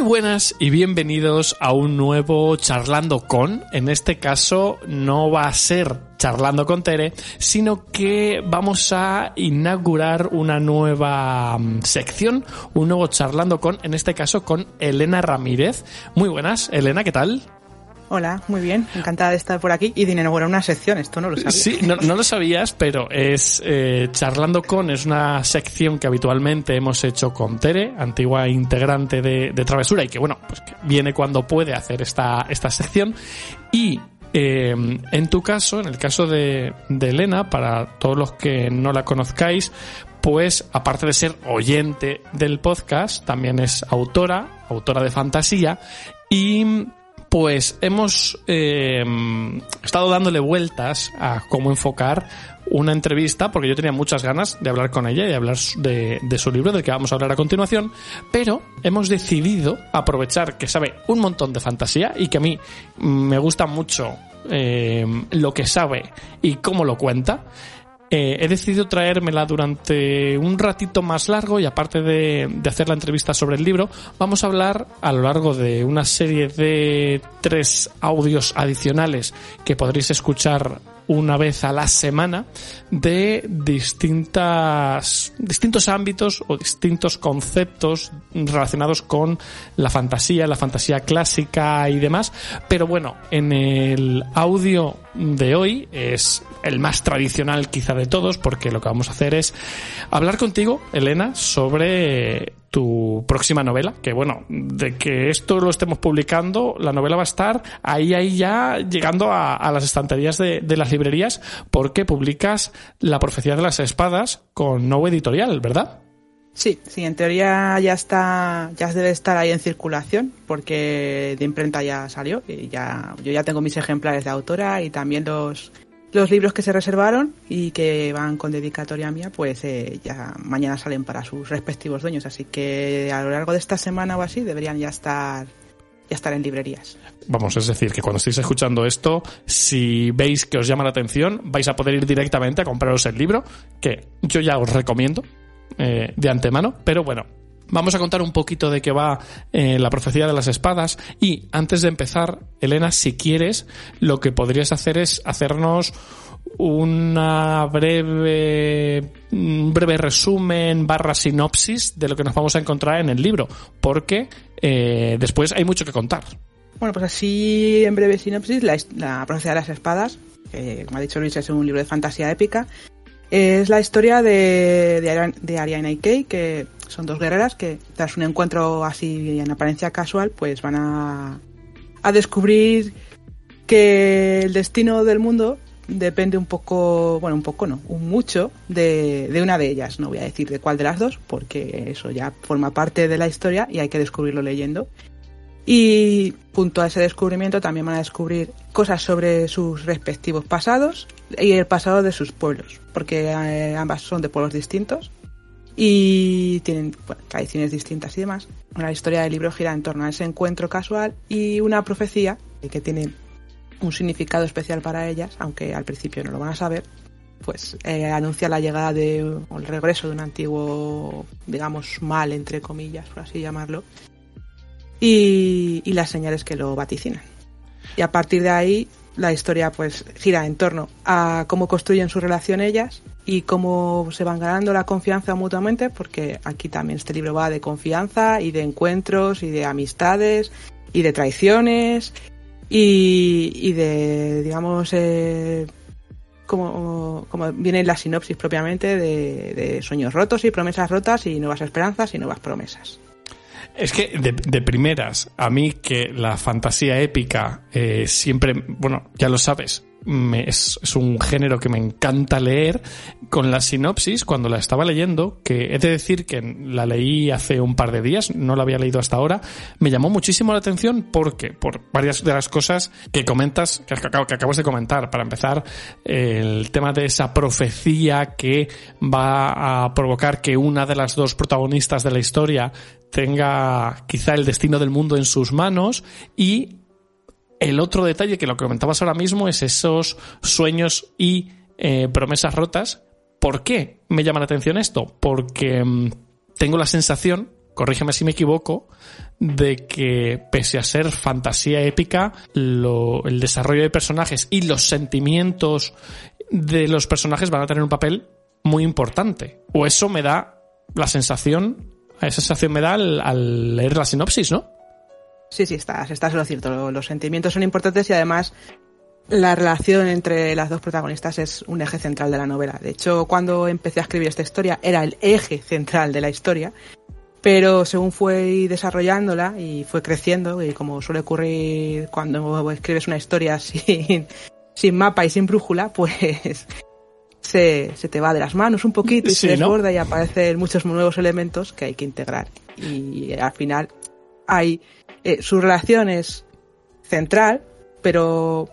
Muy buenas y bienvenidos a un nuevo Charlando con. En este caso no va a ser Charlando con Tere, sino que vamos a inaugurar una nueva mm, sección, un nuevo Charlando con, en este caso con Elena Ramírez. Muy buenas, Elena, ¿qué tal? Hola, muy bien, encantada de estar por aquí y de inaugurar una sección, esto no lo sabía. Sí, no, no lo sabías, pero es eh, Charlando con, es una sección que habitualmente hemos hecho con Tere, antigua integrante de, de Travesura, y que bueno, pues que viene cuando puede hacer esta, esta sección. Y eh, en tu caso, en el caso de, de Elena, para todos los que no la conozcáis, pues aparte de ser oyente del podcast, también es autora, autora de fantasía, y pues hemos eh, estado dándole vueltas a cómo enfocar una entrevista, porque yo tenía muchas ganas de hablar con ella y hablar de, su libro, del que vamos a hablar a continuación, pero hemos decidido aprovechar que sabe un montón de fantasía y que a mí me gusta mucho eh, lo que sabe y cómo lo cuenta. Eh, he decidido traérmela durante un ratito más largo y aparte de, de, hacer la entrevista sobre el libro, vamos a hablar a lo largo de una serie de tres audios adicionales que podréis escuchar una vez a la semana de distintas distintos ámbitos o distintos conceptos relacionados con la fantasía, la fantasía clásica y demás. Pero bueno, en el audio de hoy es el más tradicional quizá de todos porque lo que vamos a hacer es hablar contigo, Elena, sobre tu próxima novela, que bueno, de que esto lo estemos publicando, la novela va a estar ahí, ahí ya llegando a, las estanterías de, de, las librerías porque publicas La profecía de las espadas con nuevo editorial, ¿verdad? Sí, sí, en teoría ya está, ya debe estar ahí en circulación porque de imprenta ya salió y ya, yo ya tengo mis ejemplares de autora y también los, los libros que se reservaron y que van con dedicatoria mía, pues eh, ya mañana salen para sus respectivos dueños. Así que a lo largo de esta semana o así deberían ya estar ya estar en librerías. Vamos, es decir, que cuando estéis escuchando esto, si veis que os llama la atención, vais a poder ir directamente a compraros el libro, que yo ya os recomiendo eh, de antemano, pero bueno, Vamos a contar un poquito de qué va eh, la profecía de las espadas y antes de empezar, Elena, si quieres, lo que podrías hacer es hacernos una breve un breve resumen barra sinopsis de lo que nos vamos a encontrar en el libro, porque eh, después hay mucho que contar. Bueno, pues así en breve sinopsis, la, profecía de las espadas, que como ha dicho Luis es un libro de fantasía épica, es la historia de, de, de Ariana que son dos guerreras que tras un encuentro así en apariencia casual, pues van a, a descubrir que el destino del mundo depende un poco, bueno, un poco no, un mucho de, de, una de ellas. No voy a decir de cuál de las dos, porque eso ya forma parte de la historia y hay que descubrirlo leyendo. Y junto a ese descubrimiento también van a descubrir cosas sobre sus respectivos pasados y el pasado de sus pueblos, porque eh, ambas son de pueblos distintos y tienen bueno, tradiciones distintas y demás. La historia del libro gira en torno a ese encuentro casual y una profecía que tiene un significado especial para ellas, aunque al principio no lo van a saber, pues eh, anuncia la llegada de o el regreso de un antiguo, digamos, mal entre comillas, por así llamarlo, y, y las señales que lo vaticinan. Y a partir de ahí la historia pues gira en torno a cómo construyen su relación ellas y cómo se van ganando la confianza mutuamente, porque aquí también este libro va de confianza y de encuentros y de amistades y de traiciones y, de, digamos, eh, como, viene la sinopsis propiamente de, sueños rotos y promesas rotas y nuevas esperanzas y nuevas promesas. Es que de, de, primeras, a mí que la fantasía épica eh, siempre, bueno, ya lo sabes, es, un género que me encanta leer. Con la sinopsis, cuando la estaba leyendo, que he de decir que la leí hace un par de días, no la había leído hasta ahora, me llamó muchísimo la atención porque, por varias de las cosas que comentas, que, que acabas de comentar. Para empezar, el tema de esa profecía que va a provocar que una de las dos protagonistas de la historia tenga quizá el destino del mundo en sus manos y el otro detalle que lo que comentabas ahora mismo es esos sueños y eh, promesas rotas. ¿Por qué me llama la atención esto? Porque mm, tengo la sensación, corrígeme si me equivoco, de que pese a ser fantasía épica, el desarrollo de personajes y los sentimientos de los personajes van a tener un papel muy importante. O eso me da la sensación, esa sensación me da al leer la sinopsis, ¿no? Sí, sí, estás, estás en lo cierto. Lo- Los sentimientos son importantes y además la relación entre las dos protagonistas es un eje central de la novela. De hecho, cuando empecé a escribir esta historia era el eje central de la historia, pero según fue desarrollándola y fue creciendo, y como suele ocurrir cuando escribes una historia sin, sin mapa y sin brújula, pues se, se te va de las manos un poquito y Sí, se ¿no? desborda y aparecen muchos nuevos elementos que hay que integrar. Y al final hay eh, su relación es central, pero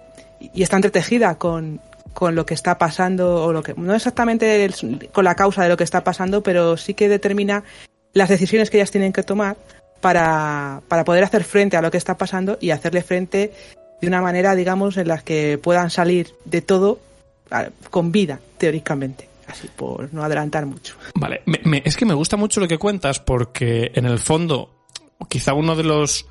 y está entretejida con, con lo que está pasando o lo que no exactamente con la causa de lo que está pasando, pero sí que determina las decisiones que ellas tienen que tomar para, para poder hacer frente a lo que está pasando y hacerle frente de una manera, digamos, en la que puedan salir de todo con vida, teóricamente. Así, por no adelantar mucho. Vale, me- es que me gusta mucho lo que cuentas porque en el fondo, quizá uno de los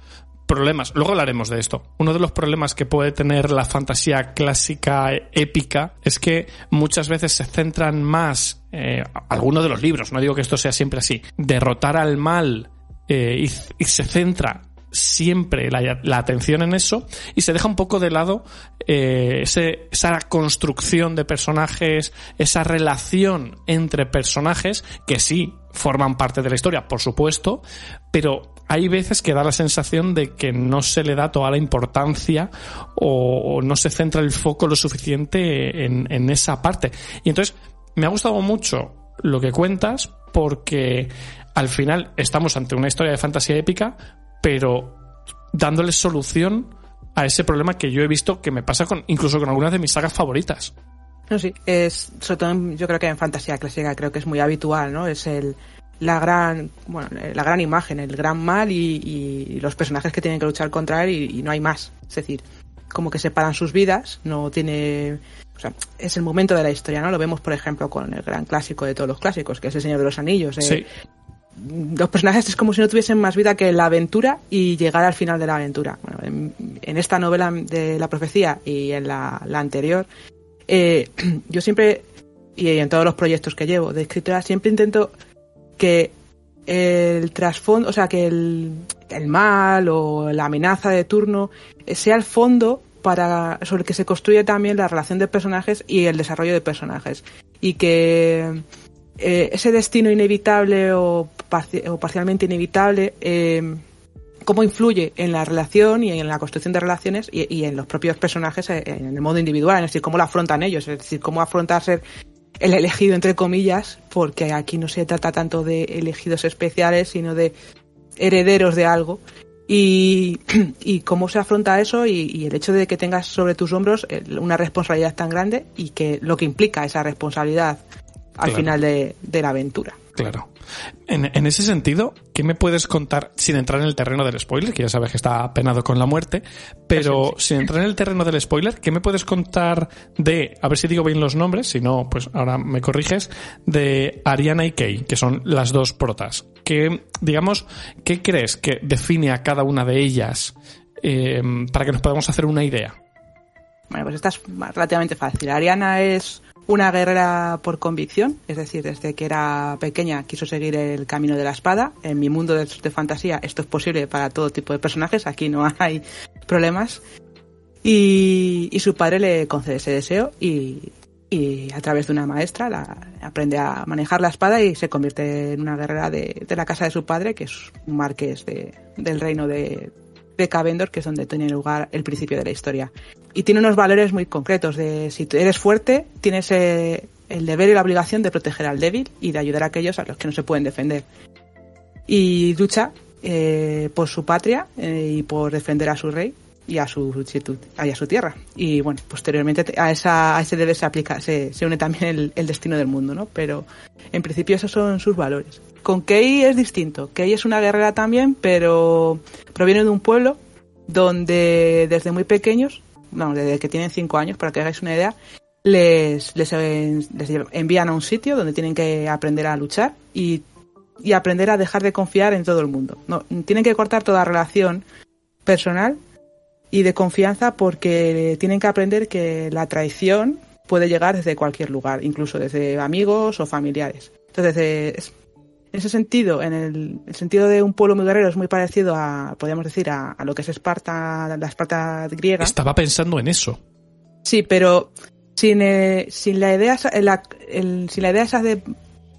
problemas, luego hablaremos de esto, uno de los problemas que puede tener la fantasía clásica eh, épica es que muchas veces se centran más, eh, algunos de los libros, no digo que esto sea siempre así, derrotar al mal eh, y, se centra siempre la, atención en eso y se deja un poco de lado ese- esa construcción de personajes, esa relación entre personajes que sí forman parte de la historia, por supuesto, pero hay veces que da la sensación de que no se le da toda la importancia o, no se centra el foco lo suficiente en, en esa parte. Y entonces me ha gustado mucho lo que cuentas porque al final estamos ante una historia de fantasía épica, pero dándole solución a ese problema que yo he visto que me pasa con incluso con algunas de mis sagas favoritas. No, sí, es, sobre todo yo creo que en fantasía clásica creo que es muy habitual, ¿no? Es el, la gran, bueno, la gran imagen, el gran mal y, y los personajes que tienen que luchar contra él y, y no hay más. Es decir, como que separan sus vidas, no tiene, o sea, es el momento de la historia, ¿no? Lo vemos, por ejemplo, con el gran clásico de todos los clásicos, que es el Señor de los Anillos. eh, Sí, los personajes es como si no tuviesen más vida que la aventura y llegar al final de la aventura. Bueno, en, en esta novela de la profecía y en la, la anterior, eh, yo siempre, y en todos los proyectos que llevo de escritora, siempre intento que el trasfondo, o sea, que el, el mal o la amenaza de turno sea el fondo para sobre el que se construye también la relación de personajes y el desarrollo de personajes. Y que eh, ese destino inevitable o, parci- o parcialmente inevitable, eh, cómo influye en la relación y en la construcción de relaciones y, en los propios personajes en el modo individual, es decir, cómo lo afrontan ellos, es decir, cómo afrontar ser el elegido entre comillas, porque aquí no se trata tanto de elegidos especiales, sino de herederos de algo. Y, y cómo se afronta eso y, y el hecho de que tengas sobre tus hombros eh, una responsabilidad tan grande y que lo que implica esa responsabilidad al Claro. final de, de la aventura. Claro. En, en ese sentido, ¿qué me puedes contar sin entrar en el terreno del spoiler? Que ya sabes que está penado con la muerte, pero sin entrar en el terreno del spoiler, ¿qué me puedes contar de, a ver si digo bien los nombres, si no, pues ahora me corriges, de Ariana y Kay, que son las dos protas? ¿Qué, digamos, qué crees que define a cada una de ellas eh, para que nos podamos hacer una idea? Bueno, pues esta es relativamente fácil. Ariana es una guerrera por convicción, es decir, desde que era pequeña quiso seguir el camino de la espada. En mi mundo de, fantasía esto es posible para todo tipo de personajes, aquí no hay problemas. Y, su padre le concede ese deseo y, a través de una maestra aprende a manejar la espada y se convierte en una guerrera de, la casa de su padre, que es un marqués de- del reino de, de Cavendor, que es donde tiene lugar el principio de la historia. Y tiene unos valores muy concretos de si eres fuerte, tienes eh, el deber y la obligación de proteger al débil y de ayudar a aquellos a los que no se pueden defender. Y lucha eh, por su patria eh, y por defender a su rey y a su, y a su tierra. Y bueno, posteriormente a, esa, a ese deber se aplica, se, une también el, el destino del mundo, ¿no? Pero en principio esos son sus valores. Con Kei es distinto. Kei es una guerrera también, pero proviene de un pueblo donde desde muy pequeños, no, desde que tienen cinco años, para que hagáis una idea, les, les, les envían a un sitio donde tienen que aprender a luchar y, y aprender a dejar de confiar en todo el mundo. No, tienen que cortar toda relación personal y de confianza porque tienen que aprender que la traición puede llegar desde cualquier lugar, incluso desde amigos o familiares. Entonces, es, en ese sentido, en el, el, sentido de un pueblo muy guerrero es muy parecido a, podríamos decir, a, a, lo que es Esparta, la Esparta griega. Estaba pensando en eso. Sí, pero sin, eh, sin la idea, la, el, sin la idea esa de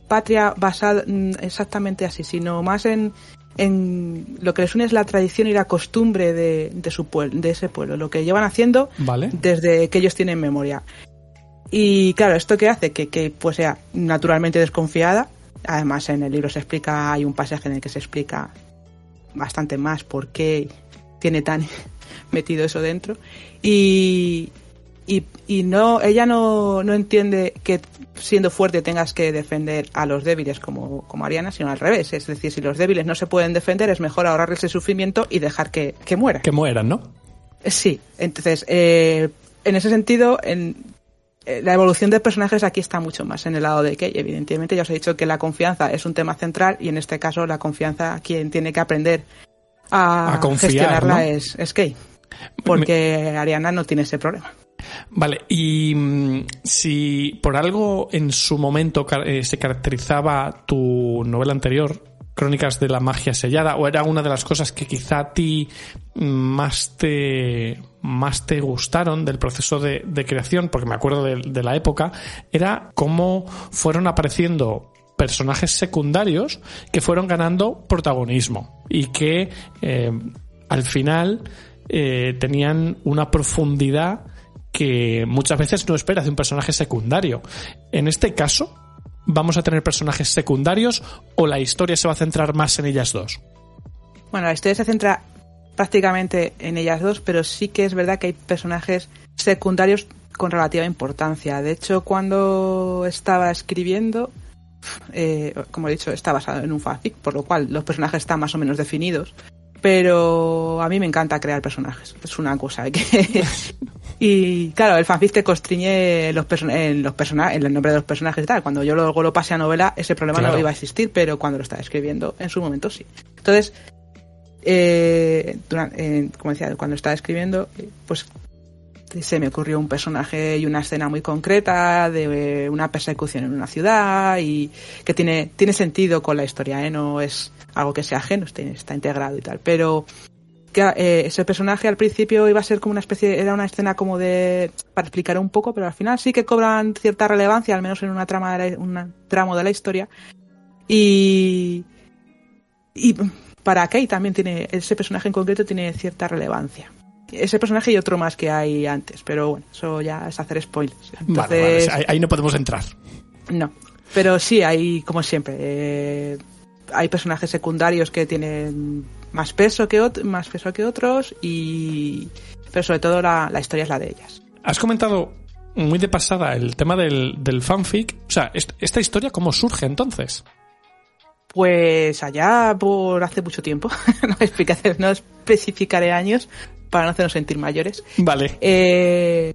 patria basada exactamente así, sino más en, en lo que les une es la tradición y la costumbre de, de su pueblo, de ese pueblo, lo que llevan haciendo vale. desde que ellos tienen memoria. Y claro, esto que hace que, que pues sea naturalmente desconfiada. Además, en el libro se explica, hay un pasaje en el que se explica bastante más por qué tiene tan metido eso dentro. Y, y, y no, ella no, no entiende que siendo fuerte tengas que defender a los débiles como, como Ariana, sino al revés. Es decir, si los débiles no se pueden defender, es mejor ahorrarles el sufrimiento y dejar que, que mueran. Que mueran, ¿no? Sí, entonces, eh, en ese sentido, en, la evolución de personajes aquí está mucho más en el lado de Kay. Evidentemente, ya os he dicho que la confianza es un tema central y en este caso la confianza, quien tiene que aprender a, a confiar, gestionarla ¿no? es, es Kay. Porque Me... Ariana no tiene ese problema. Vale, y mmm, si por algo en su momento eh, se caracterizaba tu novela anterior, Crónicas de la Magia Sellada, o era una de las cosas que quizá a ti más te, más te gustaron del proceso de, creación, porque me acuerdo de, de la época, era cómo fueron apareciendo personajes secundarios que fueron ganando protagonismo y que eh, al final eh, tenían una profundidad que muchas veces no esperas de un personaje secundario. En este caso, ¿vamos a tener personajes secundarios o la historia se va a centrar más en ellas dos? Bueno, la historia se centra prácticamente en ellas dos, pero sí que es verdad que hay personajes secundarios con relativa importancia. De hecho, cuando estaba escribiendo, eh, como he dicho, está basado en un fanfic, por lo cual los personajes están más o menos definidos. Pero a mí me encanta crear personajes. Es una cosa que. Y claro, el fanfic te constriñe los en los personajes, en el nombre de los personajes y tal. Cuando yo luego lo pase a novela, ese problema claro. no iba a existir, pero cuando lo estaba escribiendo, en su momento sí. Entonces, eh, durante, eh, como decía, cuando estaba escribiendo, pues se me ocurrió un personaje y una escena muy concreta de una persecución en una ciudad y que tiene, tiene sentido con la historia, ¿eh? no es algo que sea ajeno, está, está integrado y tal. Pero que, eh, ese personaje al principio iba a ser como una especie, era una escena como de, para explicar un poco, pero al final sí que cobran cierta relevancia, al menos en una trama de la, un tramo de la historia. Y, y para Kate también tiene, ese personaje en concreto tiene cierta relevancia ese personaje y otro más que hay antes, pero bueno, eso ya es hacer spoilers. Entonces, vale, vale. Ahí no podemos entrar. No, pero sí, hay, como siempre, eh, hay personajes secundarios que tienen más peso que, más peso que otros, y pero sobre todo la, la historia es la de ellas. Has comentado muy de pasada el tema del, del fanfic. O sea, ¿esta historia cómo surge entonces? Pues allá por hace mucho tiempo, no, explicaré, no especificaré años, para no hacernos sentir mayores. Vale. Eh,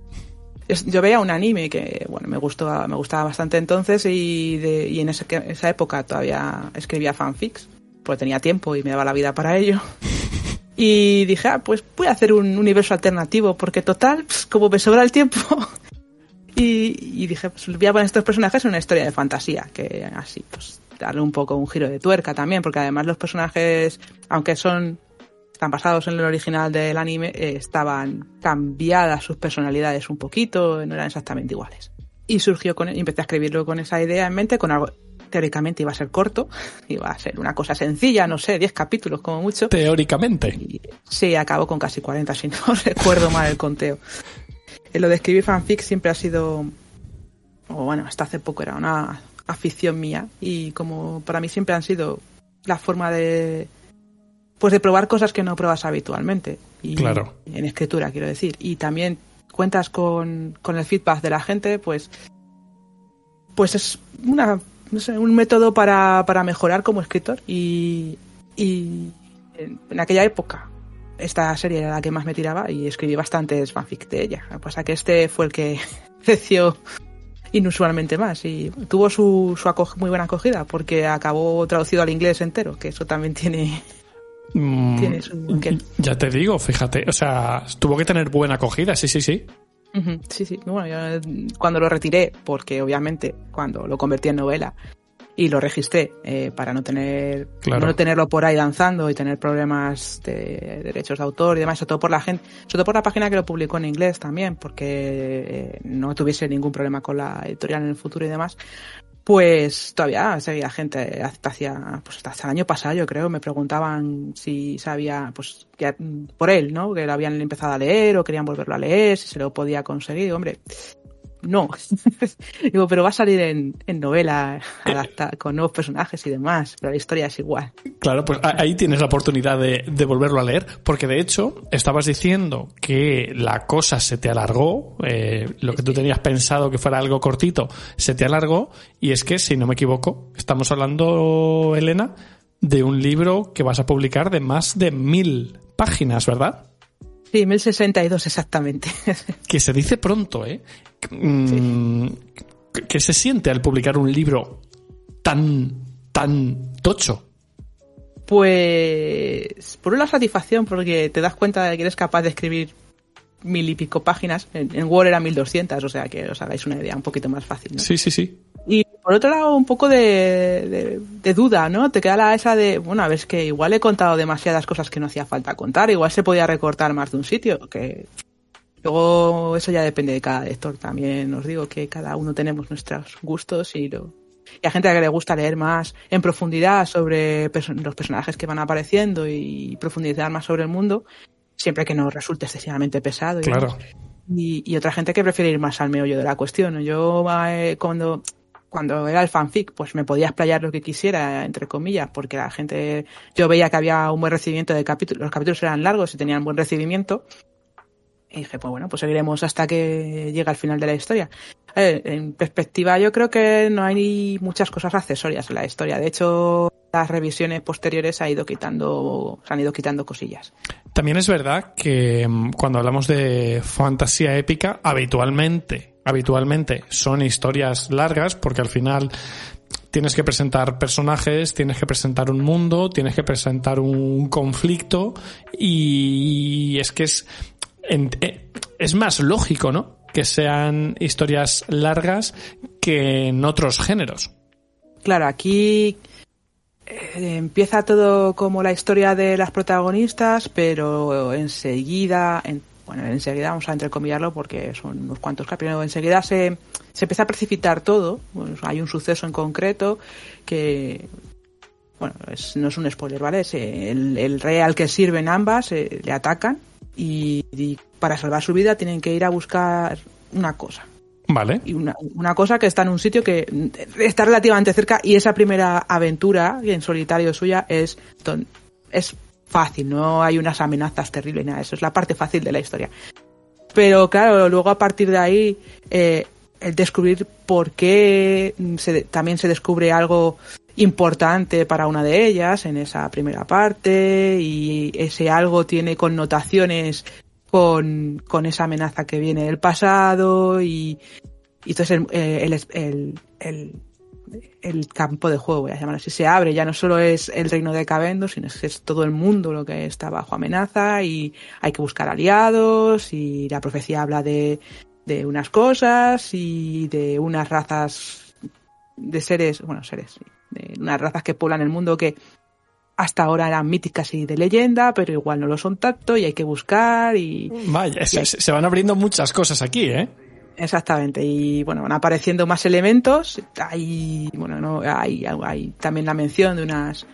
yo veía un anime que, bueno, me gustó, me gustaba bastante entonces y, de, y en esa, esa, época todavía escribía fanfics, pues tenía tiempo y me daba la vida para ello. Y dije, ah, pues voy a hacer un universo alternativo porque total, pues, como me sobra el tiempo. y, y, dije, pues voy a poner estos personajes en una historia de fantasía, que así, pues darle un poco un giro de tuerca también, porque además los personajes, aunque son están basados en el original del anime, eh, estaban cambiadas sus personalidades un poquito, no eran exactamente iguales. Y surgió con, y empecé a escribirlo con esa idea en mente, con algo teóricamente iba a ser corto, iba a ser una cosa sencilla, no sé, 10 capítulos como mucho. Teóricamente. Y sí, acabó con casi 40, si no recuerdo mal el conteo. Eh, Lo de escribir fanfic siempre ha sido, o bueno, hasta hace poco era una afición mía y como para mí siempre han sido la forma de, pues de probar cosas que no pruebas habitualmente. Y Claro. En escritura, quiero decir. Y también cuentas con, con el feedback de la gente, pues, pues es una, no sé, un método para, para mejorar como escritor. Y, y en, en aquella época esta serie era la que más me tiraba y escribí bastantes fanfic de ella. Lo que pasa que este fue el que creció inusualmente más y tuvo su, su muy buena acogida porque acabó traducido al inglés entero, que eso también tiene... Mm, Tiene su aquel. ya te digo, fíjate. O sea, tuvo que tener buena acogida, sí, sí, sí. Sí, sí. Bueno, yo, eh, cuando lo retiré, porque obviamente cuando lo convertí en novela y lo registré eh, para no tener Claro. no tenerlo por ahí danzando y tener problemas de derechos de autor y demás, sobre todo por la gente, sobre todo por la página que lo publicó en inglés también, porque eh, no tuviese ningún problema con la editorial en el futuro y demás. Pues todavía seguía gente hasta pues hasta el año pasado, yo creo, me preguntaban si sabía, pues, que, mm, por él, ¿no? Que lo habían empezado a leer o querían volverlo a leer, si se lo podía conseguir. Hombre, no. Digo, pero va a salir en, en novela, adaptada, con nuevos personajes y demás, pero la historia es igual. Claro, pues ahí tienes la oportunidad de, de volverlo a leer, porque de hecho estabas diciendo que la cosa se te alargó, eh, lo que tú tenías pensado que fuera algo cortito, se te alargó, y es que, si no me equivoco, estamos hablando, Elena, de un libro que vas a publicar de más de mil páginas, ¿verdad? Sí, 1062 exactamente. Que se dice pronto, ¿eh? Mm, ¿Qué se siente al publicar un libro tan, tan tocho? Pues por una satisfacción, porque te das cuenta de que eres capaz de escribir mil y pico páginas. En, en Word era 1200, o sea que os hagáis una idea un poquito más fácil. ¿no? Sí, sí, sí. Y por otro lado, un poco de, de- de duda, ¿no? Te queda la esa de, bueno, a ver, es que igual he contado demasiadas cosas que no hacía falta contar, igual se podía recortar más de un sitio, que luego eso ya depende de cada lector. También os digo que cada uno tenemos nuestros gustos y lo, y hay gente a la que le gusta leer más en profundidad sobre perso- los personajes que van apareciendo y profundizar más sobre el mundo, siempre que no resulte excesivamente pesado. y Claro. Y, y otra gente que prefiere ir más al meollo de la cuestión. Yo eh, cuando cuando era el fanfic, pues me podía explayar lo que quisiera, entre comillas, porque la gente, yo veía que había un buen recibimiento de capítulos, los capítulos eran largos y tenían buen recibimiento. Y dije, pues bueno, pues seguiremos hasta que llegue al final de la historia. Ver, en perspectiva, yo creo que no hay muchas cosas accesorias en la historia. De hecho, las revisiones posteriores ha ido quitando, se han ido quitando cosillas. También es verdad que mm, cuando hablamos de fantasía épica, habitualmente, habitualmente son historias largas porque al final tienes que presentar personajes, tienes que presentar un mundo, tienes que presentar un conflicto y es que es, eh, es más lógico, ¿no? Que sean historias largas que en otros géneros. Claro, aquí eh, empieza todo como la historia de las protagonistas, pero enseguida, en- bueno, enseguida vamos a entrecomillarlo porque son unos cuantos capítulos, enseguida se, se empieza a precipitar todo, hay un suceso en concreto que, bueno, es- no es un spoiler, ¿vale? Es, eh, el, el rey al que sirven ambas eh, le atacan y para salvar su vida tienen que ir a buscar una cosa Vale. y una, una cosa que está en un sitio que está relativamente cerca y esa primera aventura en solitario suya es es fácil, no hay unas amenazas terribles, nada, eso es la parte fácil de la historia. Pero claro, luego a partir de ahí, eh, el descubrir por qué también se descubre algo importante para una de ellas en esa primera parte y ese algo tiene connotaciones con, con esa amenaza que viene del pasado y, entonces el, eh, el, el, el, campo de juego, voy a llamar así, se abre. Ya no solo es el reino de Cabendo, sino que es todo el mundo lo que está bajo amenaza y hay que buscar aliados y la profecía habla de, de unas cosas y de unas razas de seres, bueno, seres, de unas razas que poblan el mundo que hasta ahora eran míticas y de leyenda, pero igual no lo son tanto y hay que buscar y Vaya, se, se van abriendo muchas cosas aquí, ¿eh? Exactamente, y bueno, van apareciendo más elementos. Hay, bueno, no, hay, hay también la mención de unas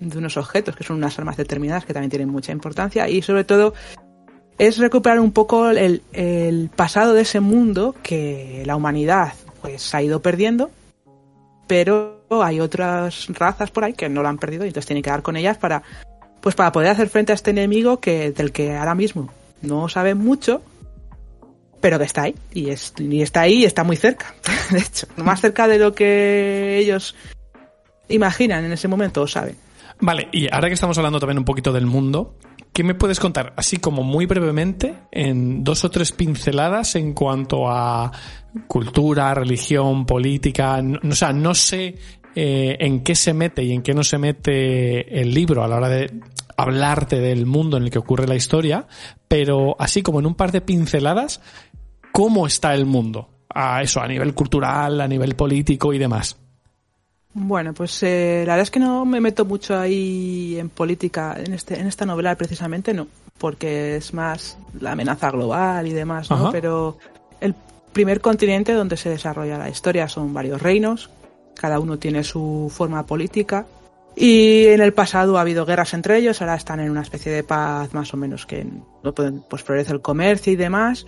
de unos objetos que son unas armas determinadas que también tienen mucha importancia y sobre todo es recuperar un poco el, el pasado de ese mundo que la humanidad pues ha ido perdiendo, pero hay otras razas por ahí que no lo han perdido y entonces tienen que dar con ellas para pues para poder hacer frente a este enemigo que del que ahora mismo no saben mucho, pero que está ahí y, es, y está ahí y está muy cerca, de hecho, más cerca de lo que ellos imaginan en ese momento o saben. Vale, y ahora que estamos hablando también un poquito del mundo, ¿qué me puedes contar, así como muy brevemente, en dos o tres pinceladas en cuanto a cultura, religión, política? O sea, no sé eh, en qué se mete y en qué no se mete el libro a la hora de hablarte del mundo en el que ocurre la historia, pero así como en un par de pinceladas, ¿cómo está el mundo? A eso, a nivel cultural, a nivel político y demás. Bueno, pues eh, la verdad es que no me meto mucho ahí en política, en, este, en esta novela precisamente no, porque es más la amenaza global y demás, ¿no? Ajá. Pero el primer continente donde se desarrolla la historia son varios reinos, cada uno tiene su forma política y en el pasado ha habido guerras entre ellos, ahora están en una especie de paz más o menos que no pueden, pues florece el comercio y demás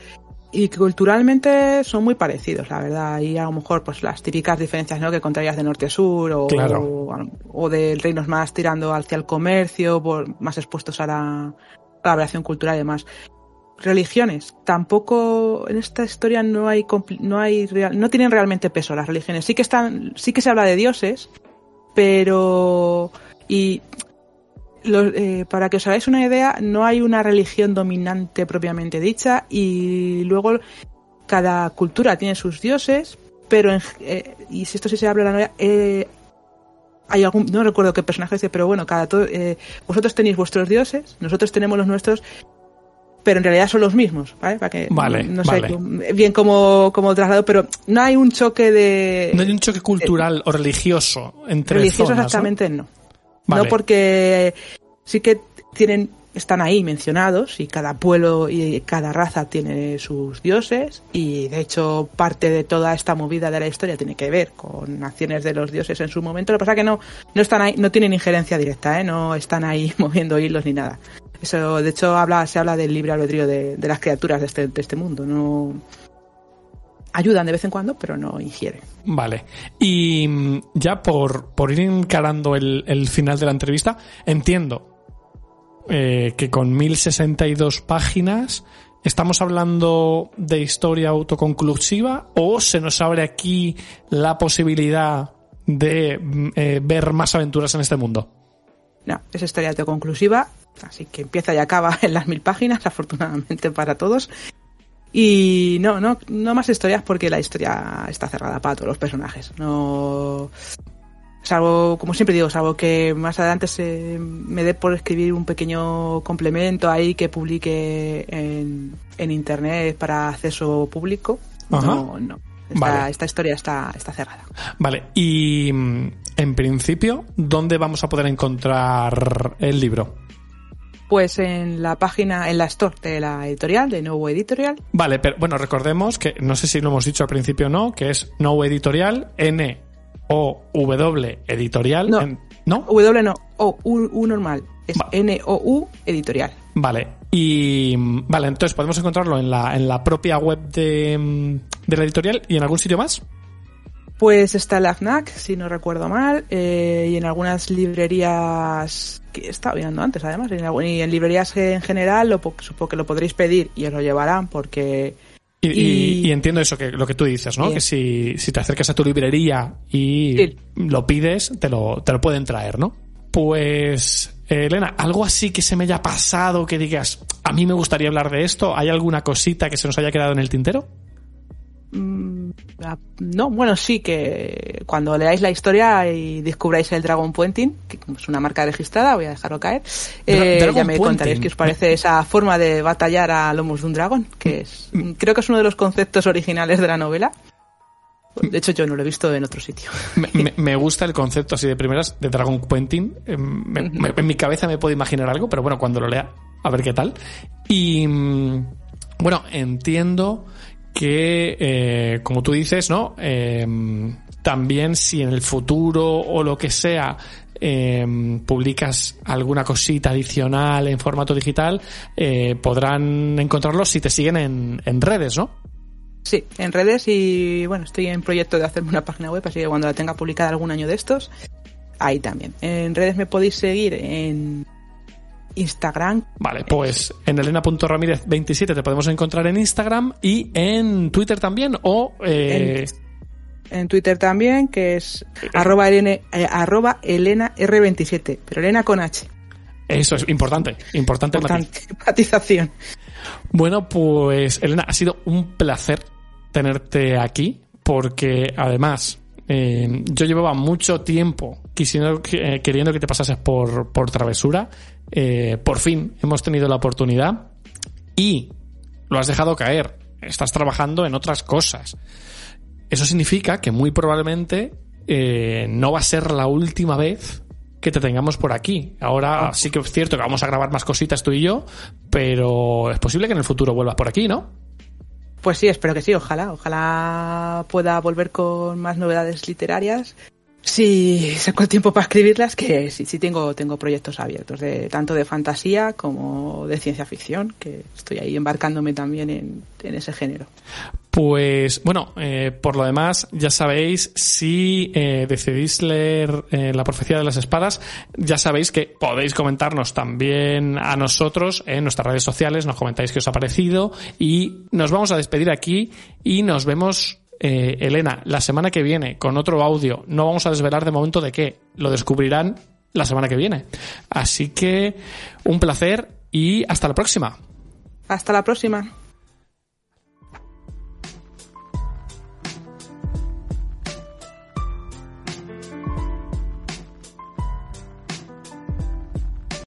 y culturalmente son muy parecidos, la verdad. Y a lo mejor, pues las típicas diferencias, ¿no? Que contarías de norte a sur, o, Claro. o, o de reinos más tirando hacia el comercio, por- más expuestos a la, a la variación cultural y demás. Religiones, tampoco en esta historia no hay no hay real- no tienen realmente peso las religiones. Sí que están, sí que se habla de dioses, pero y eh, para que os hagáis una idea, no hay una religión dominante propiamente dicha y luego cada cultura tiene sus dioses, pero en, eh, y si esto sí se habla en la novela, eh, hay algún, no recuerdo qué personaje dice, pero bueno, cada to- eh, vosotros tenéis vuestros dioses, nosotros tenemos los nuestros, pero en realidad son los mismos, ¿vale? Para que Vale, no sé vale. bien cómo, cómo traslado, pero no hay un choque de No hay un choque cultural o religioso entre religioso zonas, ¿no? exactamente no. Vale. No porque sí que tienen están ahí mencionados y cada pueblo y cada raza tiene sus dioses y de hecho parte de toda esta movida de la historia tiene que ver con acciones de los dioses en su momento. Lo que pasa es que no no están ahí, no tienen injerencia directa, ¿eh? no están ahí moviendo hilos ni nada. Eso, de hecho, habla, se habla del libre albedrío de, las criaturas de este, de este mundo. No ayudan de vez en cuando, pero no ingieren. Vale. Y mm, ya por, ir encarando el, el final de la entrevista, entiendo eh, que con 1062 páginas estamos hablando de historia autoconclusiva o se nos abre aquí la posibilidad de mm, eh, ver más aventuras en este mundo. No, es historia autoconclusiva, así que empieza y acaba en las mil páginas, afortunadamente para todos. Y no, no, no más historias porque la historia está cerrada para todos los personajes. No. Salvo, como siempre digo, salvo que más adelante se me dé por escribir un pequeño complemento ahí que publique en, en internet para acceso público. Ajá. No, no. Esta, Vale. esta historia está, está cerrada. Vale. Y mm, en principio, ¿dónde vamos a poder encontrar el libro? Pues en la página, en la store de la editorial, de Nuevo Editorial, Vale, pero bueno, recordemos que no sé si lo hemos dicho al principio o no, que es No Editorial, N O W Editorial. No. en- ¿No? W no, O, U, U normal. Es. N-O-U editorial. Vale. Y mm, vale, entonces podemos encontrarlo en la, en la propia web de, mm, de la editorial y en algún sitio más. Pues está la FNAC, si no recuerdo mal, eh, y en algunas librerías que he estado mirando antes, además, y en, librerías en general, lo, po- supongo que lo podréis pedir y os lo llevarán porque Y, y- Y- y entiendo eso, que lo que tú dices, ¿no? Que si, si te acercas a tu librería y Sí. lo pides, te lo, te lo pueden traer, ¿no? Pues, eh, Elena, algo así que se me haya pasado, que digas, a mí me gustaría hablar de esto, ¿hay alguna cosita que se nos haya quedado en el tintero? Mm, No, bueno, sí que cuando leáis la historia y descubráis el Dragon Puenting, que es una marca registrada, voy a dejarlo caer, eh, ya me Puenting. contaréis qué os parece esa forma de batallar a lomos de un dragón, que es, creo que es uno de los conceptos originales de la novela. De hecho, yo no lo he visto en otro sitio. Me, gusta el concepto así de primeras de Dragon Puenting. Eh, me- me- en mi cabeza me puedo imaginar algo, pero bueno, cuando lo lea, a ver qué tal. Y mm, bueno, entiendo que, eh, como tú dices, ¿no? Eh, también si en el futuro o lo que sea eh, publicas alguna cosita adicional en formato digital, eh, podrán encontrarlo si te siguen en, en redes, ¿no? Sí, en redes y bueno, estoy en proyecto de hacerme una página web, así que cuando la tenga publicada algún año de estos, ahí también. En redes me podéis seguir en Instagram. Vale, pues en elena.ramírez27 te podemos encontrar en Instagram y en Twitter también o... Eh, en Twitter también, que es arroba, Elena, eh, arroba Elena R27, pero Elena con H. Eso es importante, importante, Importante, matización. Bueno, pues Elena, ha sido un placer tenerte aquí porque además eh, yo llevaba mucho tiempo quisiendo, eh, queriendo que te pasases por, por travesura. Eh, por fin hemos tenido la oportunidad y lo has dejado caer. Estás trabajando en otras cosas. Eso significa que muy probablemente eh, no va a ser la última vez que te tengamos por aquí. Ahora sí que es cierto que vamos a grabar más cositas tú y yo, pero es posible que en el futuro vuelvas por aquí, ¿no? Pues sí, espero que sí, ojalá. Ojalá pueda volver con más novedades literarias. Si saco el tiempo para escribirlas, que sí, sí tengo, tengo proyectos abiertos, de, tanto de fantasía como de ciencia ficción, que estoy ahí embarcándome también en, ese género. Pues bueno, eh, por lo demás, ya sabéis, si eh, decidís leer eh, La profecía de las espadas, ya sabéis que podéis comentarnos también a nosotros en nuestras redes sociales, nos comentáis qué os ha parecido y nos vamos a despedir aquí y nos vemos eh, Elena, la semana que viene con otro audio. No vamos a desvelar de momento de qué. Lo descubrirán la semana que viene. Así que un placer y hasta la próxima. Hasta la próxima.